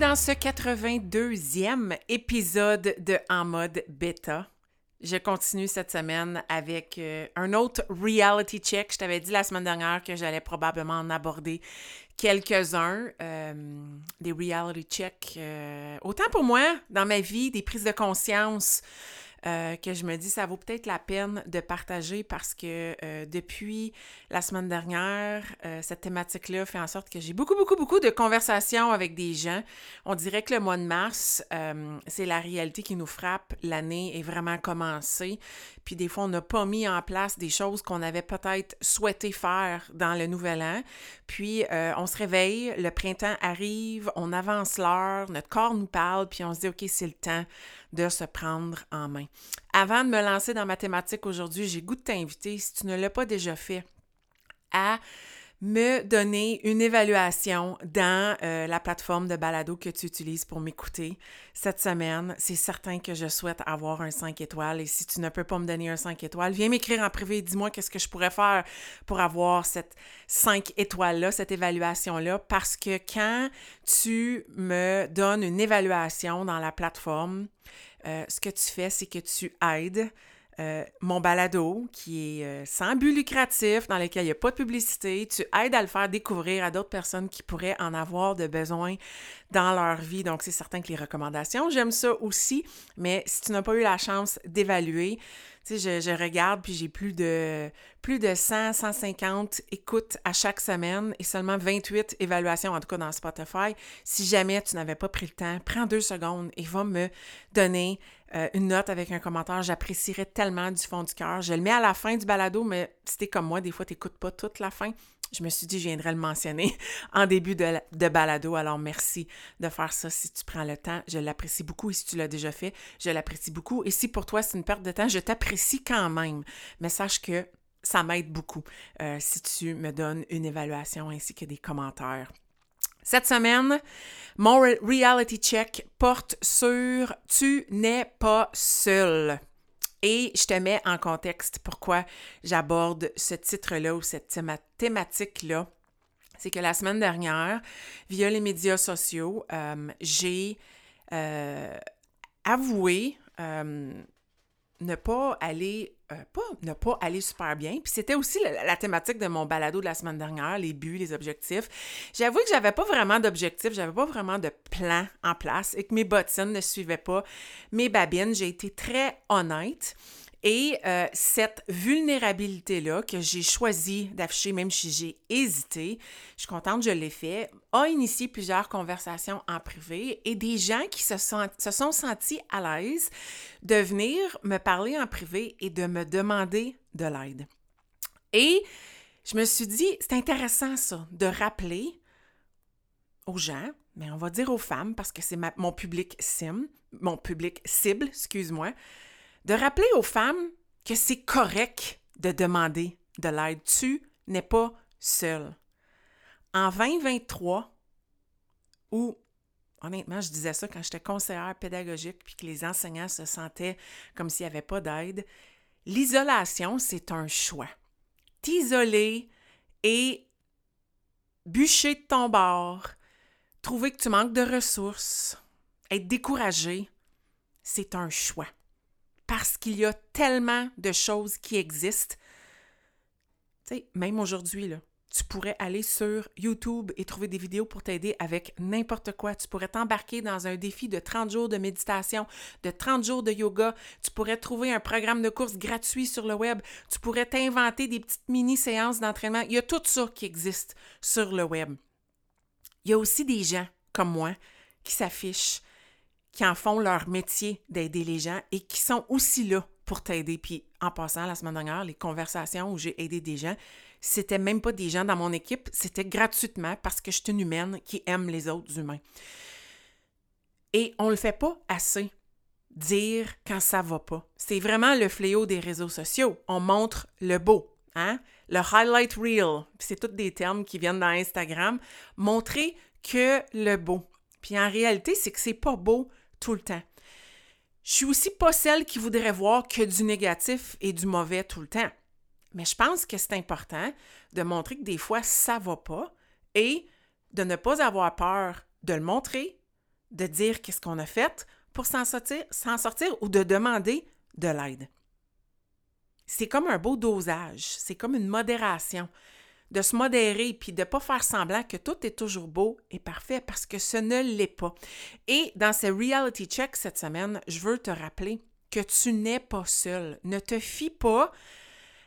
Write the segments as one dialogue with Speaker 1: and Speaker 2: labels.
Speaker 1: Dans ce 82e épisode de En mode bêta. Je continue cette semaine avec euh, un autre reality check. Je t'avais dit la semaine dernière que j'allais probablement en aborder quelques-uns, euh, des reality checks. euh, autant pour moi, dans ma vie, des prises de conscience euh, que je me dis ça vaut peut-être la peine de partager parce que euh, depuis la semaine dernière, euh, cette thématique-là fait en sorte que j'ai beaucoup, beaucoup, beaucoup de conversations avec des gens. On dirait que le mois de mars, c'est la réalité qui nous frappe. L'année est vraiment commencée. Puis des fois, on n'a pas mis en place des choses qu'on avait peut-être souhaité faire dans le nouvel an. Puis on se réveille, le printemps arrive, on avance l'heure, notre corps nous parle, puis on se dit, OK, c'est le temps de se prendre en main. Avant de me lancer dans ma thématique aujourd'hui, j'ai goût de t'inviter, si tu ne l'as pas déjà fait, à me donner une évaluation dans euh, la plateforme de balado que tu utilises pour m'écouter cette semaine. C'est certain que je souhaite avoir un 5 étoiles. Et si tu ne peux pas me donner un 5 étoiles, viens m'écrire en privé. Et dis-moi qu'est-ce que je pourrais faire pour avoir cette 5 étoiles-là, cette évaluation-là, parce que quand tu me donnes une évaluation dans la plateforme, euh, ce que tu fais, c'est que tu aides euh, mon balado, qui est euh, sans but lucratif, dans lequel il n'y a pas de publicité, tu aides à le faire découvrir à d'autres personnes qui pourraient en avoir de besoin dans leur vie. Donc, c'est certain que les recommandations, j'aime ça aussi, mais si tu n'as pas eu la chance d'évaluer, je regarde, puis j'ai plus de, plus de 100, 150 écoutes à chaque semaine et seulement 28 évaluations, en tout cas dans Spotify. Si jamais tu n'avais pas pris le temps, prends deux secondes et va me donner euh, une note avec un commentaire. J'apprécierais tellement du fond du cœur. Je le mets à la fin du balado, mais si t'es comme moi, des fois, t'écoutes pas toute la fin. Je me suis dit, je viendrais le mentionner en début de, balado. Alors, merci de faire ça si tu prends le temps. Je l'apprécie beaucoup et si tu l'as déjà fait, je l'apprécie beaucoup. Et si pour toi, c'est une perte de temps, je t'apprécie quand même. Mais sache que ça m'aide beaucoup euh, si tu me donnes une évaluation ainsi que des commentaires. Cette semaine, mon re- reality check porte sur Tu n'es pas seul. Et je te mets en contexte pourquoi j'aborde ce titre-là ou cette théma- thématique-là. C'est que la semaine dernière, via les médias sociaux, euh, j'ai euh, avoué euh, ne pas aller, euh, pas ne pas aller super bien. Puis c'était aussi la, thématique de mon balado de la semaine dernière, les buts, les objectifs. J'avoue que j'avais pas vraiment d'objectifs, j'avais pas vraiment de plan en place et que mes bottines ne suivaient pas mes babines. J'ai été très honnête. Et euh, cette vulnérabilité-là que j'ai choisi d'afficher, même si j'ai hésité, je suis contente, je l'ai fait, a initié plusieurs conversations en privé et des gens qui se sont, se sont sentis à l'aise de venir me parler en privé et de me demander de l'aide. Et je me suis dit, c'est intéressant ça, de rappeler aux gens, mais on va dire aux femmes parce que c'est mon public sim, mon public cible, excuse-moi, de rappeler aux femmes que c'est correct de demander de l'aide. Tu n'es pas seul. En 2023, où, honnêtement, je disais ça quand j'étais conseillère pédagogique puis que les enseignants se sentaient comme s'il n'y avait pas d'aide, l'isolation, c'est un choix. T'isoler et bûcher de ton bord, trouver que tu manques de ressources, être découragé, c'est un choix parce qu'il y a tellement de choses qui existent. Tu sais, même aujourd'hui, là, tu pourrais aller sur YouTube et trouver des vidéos pour t'aider avec n'importe quoi. Tu pourrais t'embarquer dans un défi de 30 jours de méditation, de 30 jours de yoga. Tu pourrais trouver un programme de course gratuit sur le web. Tu pourrais t'inventer des petites mini-séances d'entraînement. Il y a tout ça qui existe sur le web. Il y a aussi des gens comme moi qui s'affichent, qui en font leur métier d'aider les gens et qui sont aussi là pour t'aider. Puis en passant, la semaine dernière, les conversations où j'ai aidé des gens, c'était même pas des gens dans mon équipe, c'était gratuitement parce que je suis une humaine qui aime les autres humains. Et on le fait pas assez dire quand ça va pas. C'est vraiment le fléau des réseaux sociaux. On montre le beau, hein? Le highlight reel, c'est tous des termes qui viennent dans Instagram. Montrer que le beau. Puis en réalité, c'est que c'est pas beau tout le temps. Je suis aussi pas celle qui voudrait voir que du négatif et du mauvais tout le temps. Mais je pense que c'est important de montrer que des fois ça va pas et de ne pas avoir peur de le montrer, de dire qu'est-ce qu'on a fait pour s'en sortir, s'en sortir ou de demander de l'aide. C'est comme un beau dosage, c'est comme une modération, de se modérer puis de ne pas faire semblant que tout est toujours beau et parfait parce que ce ne l'est pas. Et dans ce reality check cette semaine, je veux te rappeler que tu n'es pas seul. Ne te fie pas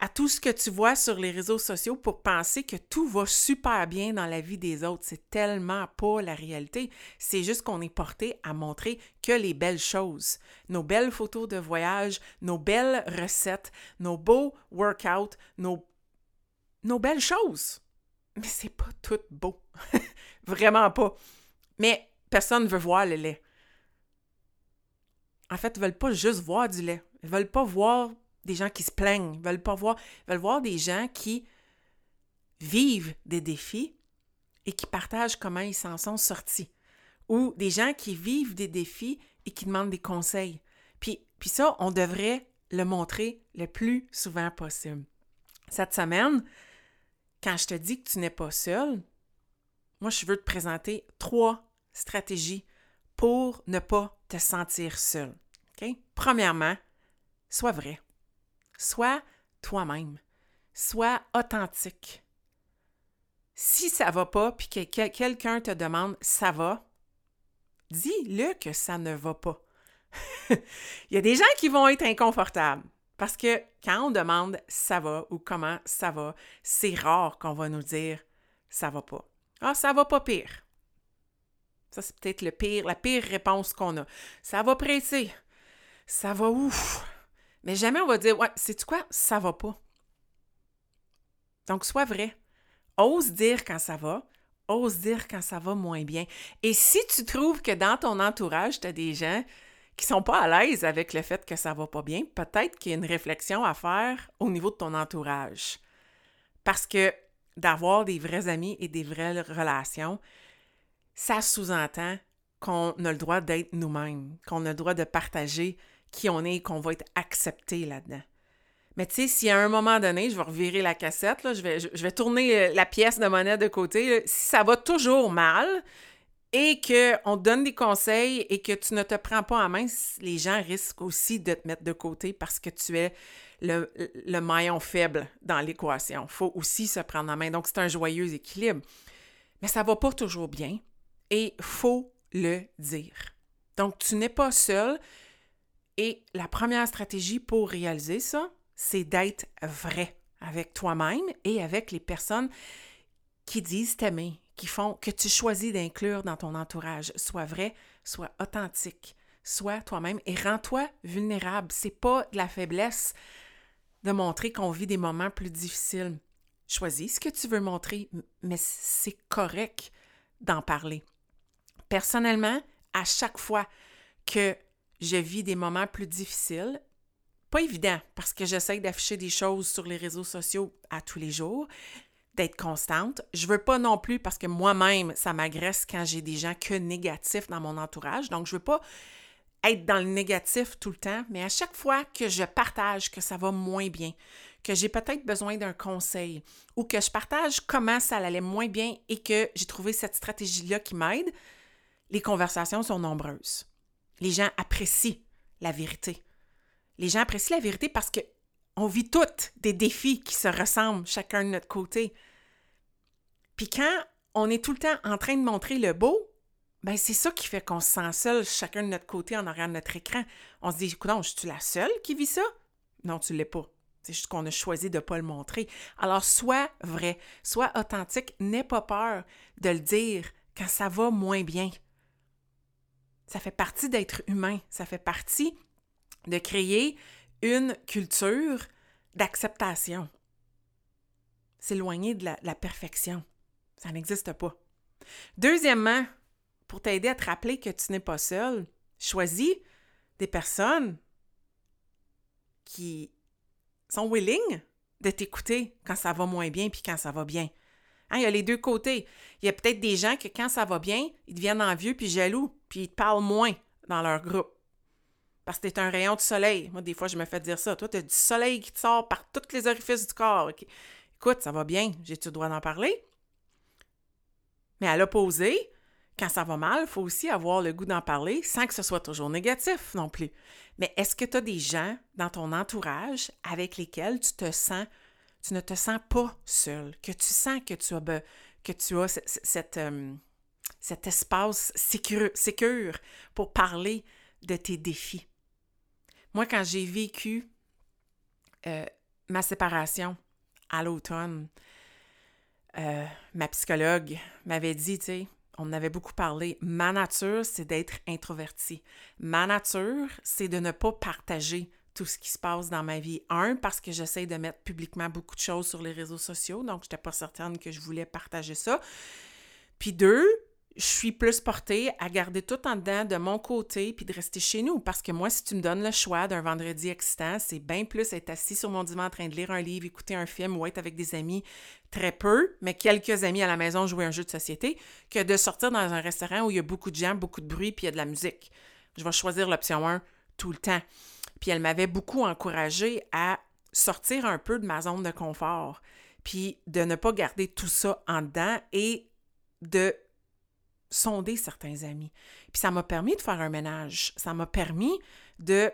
Speaker 1: à tout ce que tu vois sur les réseaux sociaux pour penser que tout va super bien dans la vie des autres. C'est tellement pas la réalité. C'est juste qu'on est porté à montrer que les belles choses, nos belles photos de voyage, nos belles recettes, nos beaux workouts, nos, nos belles choses. Mais c'est pas tout beau. Vraiment pas. Mais personne ne veut voir le lait. En fait, ils veulent pas juste voir du lait. Ils veulent pas voir des gens qui se plaignent, veulent pas voir des gens qui vivent des défis et qui partagent comment ils s'en sont sortis. Ou des gens qui vivent des défis et qui demandent des conseils. Puis, puis ça, on devrait le montrer le plus souvent possible. Cette semaine, quand je te dis que tu n'es pas seul, moi, je veux te présenter trois stratégies pour ne pas te sentir seul. Premièrement, sois vrai. Sois toi-même. Sois authentique. Si ça va pas, puis que quelqu'un te demande ça va, dis-le que ça ne va pas. Il y a des gens qui vont être inconfortables parce que quand on demande ça va ou comment ça va, c'est rare qu'on va nous dire ça va pas. Ah, ça va pas pire. Ça, c'est peut-être la pire réponse qu'on a. Ça va presser. Ça va ouf. Mais jamais on va dire, ouais, c'est quoi, ça va pas. Donc, sois vrai. Ose dire quand ça va, ose dire quand ça va moins bien. Et si tu trouves que dans ton entourage, tu as des gens qui sont pas à l'aise avec le fait que ça va pas bien, peut-être qu'il y a une réflexion à faire au niveau de ton entourage. Parce que d'avoir des vrais amis et des vraies relations, ça sous-entend qu'on a le droit d'être nous-mêmes, qu'on a le droit de partager qui on est et qu'on va être accepté là-dedans. Mais tu sais, si à un moment donné, je vais revirer la cassette, là, je, vais, je, vais tourner euh, la pièce de monnaie de côté, si ça va toujours mal et qu'on donne des conseils et que tu ne te prends pas en main, les gens risquent aussi de te mettre de côté parce que tu es le, le maillon faible dans l'équation. Il faut aussi se prendre en main. Donc, c'est un joyeux équilibre. Mais ça ne va pas toujours bien et faut le dire. Donc, tu n'es pas seul. Et la première stratégie pour réaliser ça, c'est d'être vrai avec toi-même et avec les personnes qui disent t'aimer, qui font que tu choisis d'inclure dans ton entourage. Sois vrai, sois authentique, sois toi-même et rends-toi vulnérable. C'est pas de la faiblesse de montrer qu'on vit des moments plus difficiles. Choisis ce que tu veux montrer, mais c'est correct d'en parler. Personnellement, à chaque fois que je vis des moments plus difficiles. Pas évident, parce que j'essaie d'afficher des choses sur les réseaux sociaux à tous les jours, d'être constante. Je veux pas non plus, parce que moi-même, ça m'agresse quand j'ai des gens que négatifs dans mon entourage. Donc, je veux pas être dans le négatif tout le temps, mais à chaque fois que je partage que ça va moins bien, que j'ai peut-être besoin d'un conseil ou que je partage comment ça allait moins bien et que j'ai trouvé cette stratégie-là qui m'aide, les conversations sont nombreuses. Les gens apprécient la vérité. Les gens apprécient la vérité parce que on vit toutes des défis qui se ressemblent chacun de notre côté. Puis quand on est tout le temps en train de montrer le beau, ben c'est ça qui fait qu'on se sent seul chacun de notre côté en de notre écran. On se dit, écoute, je suis la seule qui vit ça? Non, tu l'es pas. C'est juste qu'on a choisi de ne pas le montrer. Alors, sois vrai, sois authentique, n'aie pas peur de le dire quand ça va moins bien. Ça fait partie d'être humain. Ça fait partie de créer une culture d'acceptation. S'éloigner de la, perfection. Ça n'existe pas. Deuxièmement, pour t'aider à te rappeler que tu n'es pas seul, choisis des personnes qui sont willing de t'écouter quand ça va moins bien puis quand ça va bien. Hein, il y a les deux côtés. Il y a peut-être des gens que quand ça va bien, ils deviennent envieux puis jaloux, puis ils te parlent moins dans leur groupe. Parce que t'es un rayon de soleil. Moi, des fois, je me fais dire ça. Toi, tu as du soleil qui te sort par tous les orifices du corps. Écoute, ça va bien. J'ai-tu le droit d'en parler? Mais à l'opposé, quand ça va mal, il faut aussi avoir le goût d'en parler sans que ce soit toujours négatif non plus. Mais est-ce que tu as des gens dans ton entourage avec lesquels tu te sens, tu ne te sens pas seul, que tu sens que tu as, que tu as euh, cet espace sécure, pour parler de tes défis? Moi, quand j'ai vécu euh, ma séparation à l'automne, euh, ma psychologue m'avait dit, tu sais, on avait beaucoup parlé, ma nature, c'est d'être introverti. Ma nature, c'est de ne pas partager tout ce qui se passe dans ma vie. Un, parce que j'essaie de mettre publiquement beaucoup de choses sur les réseaux sociaux, donc je n'étais pas certaine que je voulais partager ça. Puis deux, je suis plus portée à garder tout en dedans de mon côté puis de rester chez nous. Parce que moi, si tu me donnes le choix d'un vendredi excitant, c'est bien plus être assis sur mon divan en train de lire un livre, écouter un film ou être avec des amis, très peu, mais quelques amis à la maison jouer un jeu de société, que de sortir dans un restaurant où il y a beaucoup de gens, beaucoup de bruit puis il y a de la musique. Je vais choisir l'option 1 tout le temps. Puis elle m'avait beaucoup encouragée à sortir un peu de ma zone de confort, puis de ne pas garder tout ça en dedans et de sonder certains amis. Puis ça m'a permis de faire un ménage. Ça m'a permis de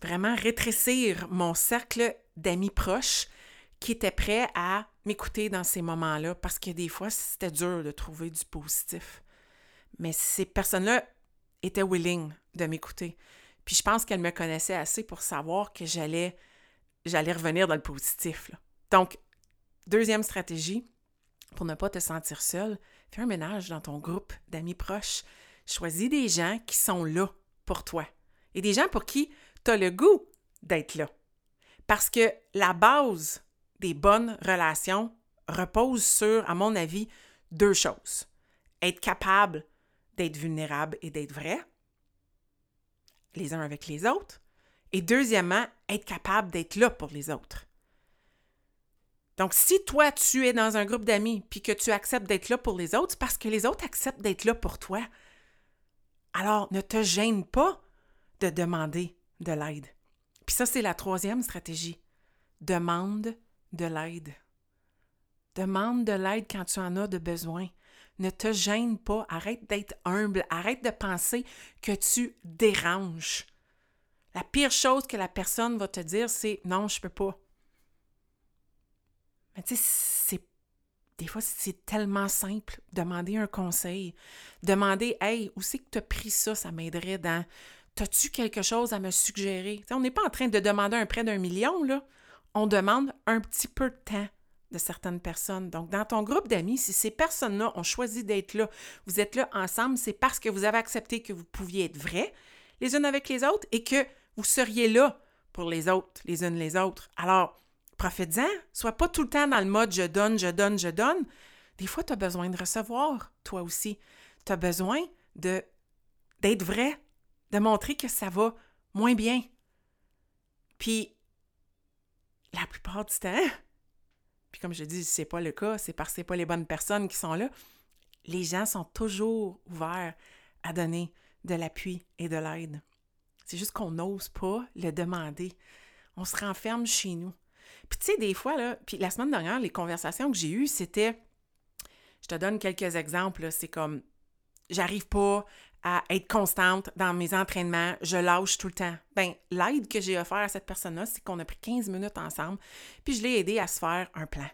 Speaker 1: vraiment rétrécir mon cercle d'amis proches qui étaient prêts à m'écouter dans ces moments-là parce que des fois, c'était dur de trouver du positif. Mais ces personnes-là étaient willing de m'écouter. Puis je pense qu'elles me connaissaient assez pour savoir que j'allais j'allais revenir dans le positif. Donc, deuxième stratégie, pour ne pas te sentir seul, fais un ménage dans ton groupe d'amis proches. Choisis des gens qui sont là pour toi et des gens pour qui tu as le goût d'être là. Parce que la base des bonnes relations repose sur, à mon avis, deux choses. Être capable d'être vulnérable et d'être vrai, les uns avec les autres. Et deuxièmement, être capable d'être là pour les autres. Donc, si toi, tu es dans un groupe d'amis puis que tu acceptes d'être là pour les autres, c'est parce que les autres acceptent d'être là pour toi. Alors, ne te gêne pas de demander de l'aide. Puis ça, c'est la troisième stratégie. Demande de l'aide. Demande de l'aide quand tu en as de besoin. Ne te gêne pas. Arrête d'être humble. Arrête de penser que tu déranges. La pire chose que la personne va te dire, c'est non, je peux pas. Mais tu sais, c'est. Des fois, c'est tellement simple. Demander un conseil. Demander, hey, où c'est que tu as pris ça? Ça m'aiderait dans. T'as-tu quelque chose à me suggérer? on n'est pas en train de demander un prêt d'un million, là. On demande un petit peu de temps de certaines personnes. Donc, dans ton groupe d'amis, si ces personnes-là ont choisi d'être là, vous êtes là ensemble, c'est parce que vous avez accepté que vous pouviez être vrais les unes avec les autres et que vous seriez là pour les autres, les unes les autres. Alors, Profites-en. Sois pas tout le temps dans le mode je donne, je donne, je donne. Des fois, tu as besoin de recevoir, toi aussi. Tu as besoin de d'être vrai, de montrer que ça va moins bien. Puis, la plupart du temps, puis comme je dis, c'est pas le cas, c'est parce que c'est pas les bonnes personnes qui sont là. Les gens sont toujours ouverts à donner de l'appui et de l'aide. C'est juste qu'on n'ose pas le demander. On se renferme chez nous. Puis tu sais, des fois, là, puis la semaine dernière, les conversations que j'ai eues, c'était, je te donne quelques exemples, c'est comme, j'arrive pas à être constante dans mes entraînements, je lâche tout le temps. Ben, l'aide que j'ai offert à cette personne-là, c'est qu'on a pris 15 minutes ensemble, puis je l'ai aidé à se faire un plan.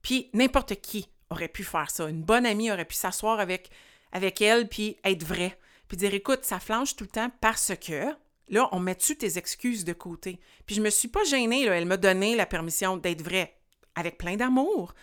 Speaker 1: Puis n'importe qui aurait pu faire ça. Une bonne amie aurait pu s'asseoir avec, avec elle, puis être vrai, puis dire, écoute, ça flanche tout le temps parce que Là, on met-tu tes excuses de côté? Puis je me suis pas gênée, là. elle m'a donné la permission d'être vraie, avec plein d'amour.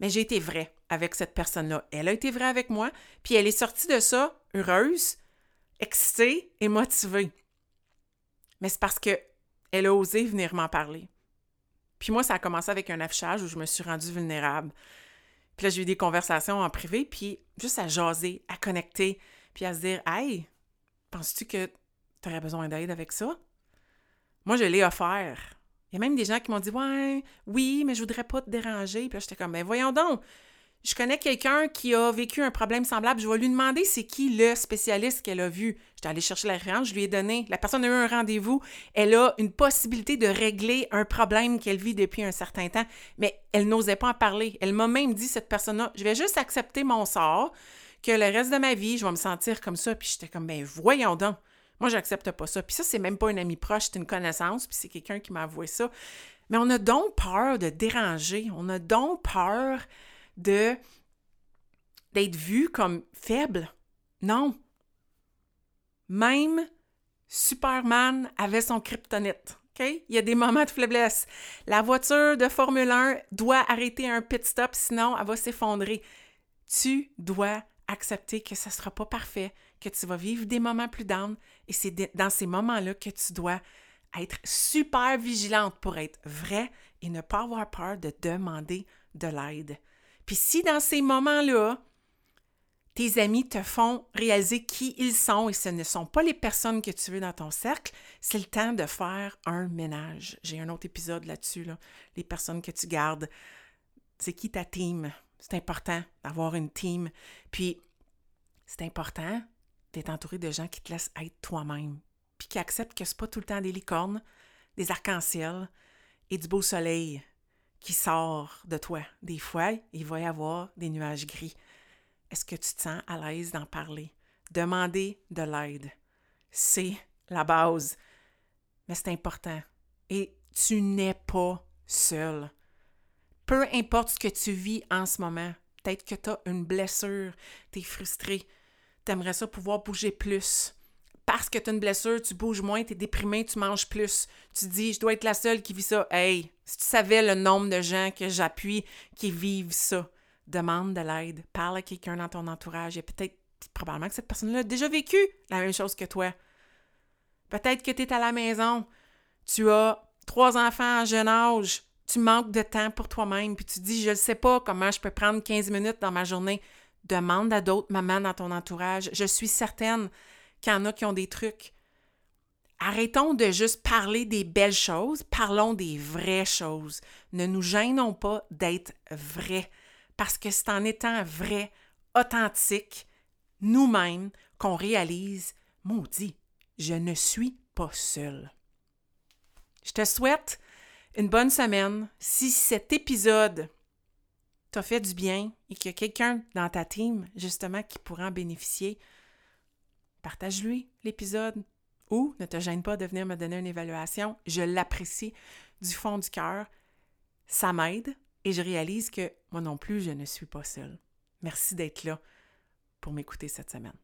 Speaker 1: Mais j'ai été vraie avec cette personne-là. Elle a été vraie avec moi, puis elle est sortie de ça heureuse, excitée et motivée. Mais c'est parce que elle a osé venir m'en parler. Puis moi, ça a commencé avec un affichage où je me suis rendue vulnérable. Puis là, j'ai eu des conversations en privé, puis juste à jaser, à connecter, puis à se dire Hey, penses-tu que tu besoin d'aide avec ça? Moi, je l'ai offert. Il y a même des gens qui m'ont dit Ouais, oui, mais je voudrais pas te déranger. Puis là, j'étais comme Ben voyons donc, je connais quelqu'un qui a vécu un problème semblable, je vais lui demander c'est qui le spécialiste qu'elle a vu. J'étais allée chercher la référence, je lui ai donné. La personne a eu un rendez-vous, elle a une possibilité de régler un problème qu'elle vit depuis un certain temps, mais elle n'osait pas en parler. Elle m'a même dit, cette personne-là, je vais juste accepter mon sort, que le reste de ma vie, je vais me sentir comme ça. Puis j'étais comme, ben voyons donc. Moi, j'accepte pas ça. Puis ça, c'est même pas un ami proche, c'est une connaissance, puis c'est quelqu'un qui m'a avoué ça. Mais on a donc peur de déranger. On a donc peur de d'être vu comme faible. Non. Même Superman avait son kryptonite. OK? Il y a des moments de faiblesse. La voiture de Formule 1 doit arrêter un pit stop, sinon elle va s'effondrer. Tu dois accepter que ce ne sera pas parfait, que tu vas vivre des moments plus down, et c'est dans ces moments-là que tu dois être super vigilante pour être vrai et ne pas avoir peur de demander de l'aide. Puis si dans ces moments-là, tes amis te font réaliser qui ils sont et ce ne sont pas les personnes que tu veux dans ton cercle, c'est le temps de faire un ménage. J'ai un autre épisode là-dessus, là. les personnes que tu gardes. C'est qui ta team? C'est important d'avoir une team. Puis, c'est important d'être entouré de gens qui te laissent être toi-même, puis qui acceptent que ce n'est pas tout le temps des licornes, des arcs-en-ciel et du beau soleil qui sort de toi. Des fois, il va y avoir des nuages gris. Est-ce que tu te sens à l'aise d'en parler? Demander de l'aide. C'est la base. Mais c'est important. Et tu n'es pas seul. Peu importe ce que tu vis en ce moment, peut-être que tu as une blessure, tu es frustré, tu aimerais ça pouvoir bouger plus parce que tu as une blessure, tu bouges moins, tu es déprimé, tu manges plus. Tu dis, je dois être la seule qui vit ça. Hey, si tu savais le nombre de gens que j'appuie qui vivent ça, demande de l'aide, parle à quelqu'un dans ton entourage. A peut-être, probablement que cette personne-là a déjà vécu la même chose que toi. Peut-être que tu es à la maison, tu as trois enfants en jeune âge, tu manques de temps pour toi-même, puis tu dis, je ne sais pas comment je peux prendre 15 minutes dans ma journée. Demande à d'autres mamans dans ton entourage. Je suis certaine qu'il y en a qui ont des trucs. Arrêtons de juste parler des belles choses, parlons des vraies choses. Ne nous gênons pas d'être vrais, parce que c'est en étant vrai, authentique, nous-mêmes, qu'on réalise, maudit, je ne suis pas seule. Je te souhaite une bonne semaine. Si cet épisode t'a fait du bien et qu'il y a quelqu'un dans ta team, justement, qui pourra en bénéficier, partage-lui l'épisode ou ne te gêne pas de venir me donner une évaluation. Je l'apprécie du fond du cœur. Ça m'aide et je réalise que moi non plus, je ne suis pas seule. Merci d'être là pour m'écouter cette semaine.